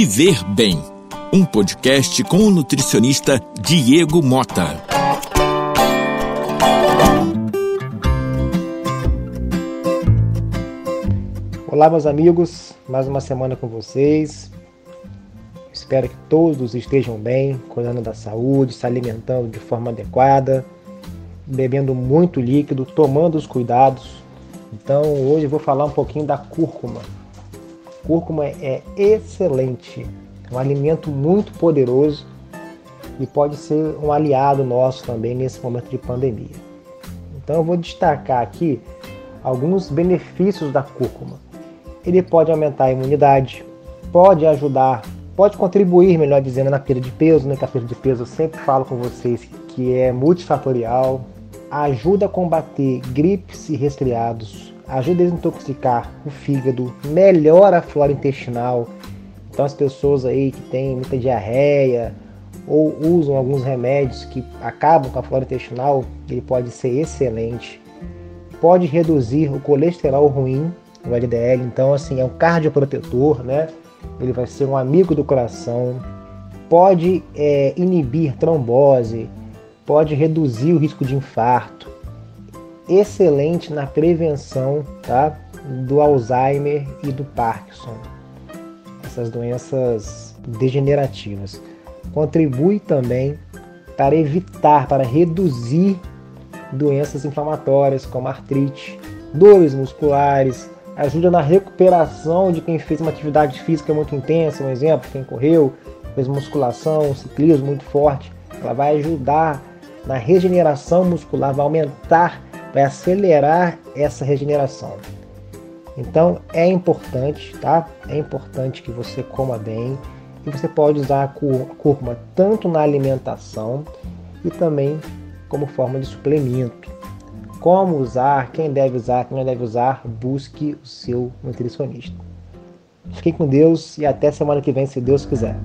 Viver Bem, um podcast com o nutricionista Diego Mota. Olá, meus amigos, mais uma semana com vocês. Espero que todos estejam bem, cuidando da saúde, se alimentando de forma adequada, bebendo muito líquido, tomando os cuidados. Então, hoje eu vou falar um pouquinho da cúrcuma. Cúrcuma é excelente, é um alimento muito poderoso e pode ser um aliado nosso também nesse momento de pandemia. Então, eu vou destacar aqui alguns benefícios da cúrcuma ele pode aumentar a imunidade, pode ajudar, pode contribuir, melhor dizendo, na perda de peso, né? Que a perda de peso eu sempre falo com vocês que é multifatorial, ajuda a combater gripes e resfriados, ajuda a desintoxicar o fígado, melhora a flora intestinal. Então as pessoas aí que têm muita diarreia ou usam alguns remédios que acabam com a flora intestinal, ele pode ser excelente. Pode reduzir o colesterol ruim, o LDL. Então, assim, é um cardioprotetor, né? Ele vai ser um amigo do coração, pode é, inibir trombose, pode reduzir o risco de infarto. Excelente na prevenção tá? do Alzheimer e do Parkinson, essas doenças degenerativas. Contribui também para evitar, para reduzir doenças inflamatórias como artrite, dores musculares, ajuda na recuperação de quem fez uma atividade física muito intensa, um exemplo, quem correu, fez musculação, um ciclismo muito forte, ela vai ajudar na regeneração muscular, vai aumentar, vai acelerar essa regeneração. Então é importante, tá? É importante que você coma bem e você pode usar a cúrcuma tanto na alimentação e também como forma de suplemento como usar, quem deve usar, quem não deve usar, busque o seu nutricionista. Fiquem com Deus e até semana que vem, se Deus quiser.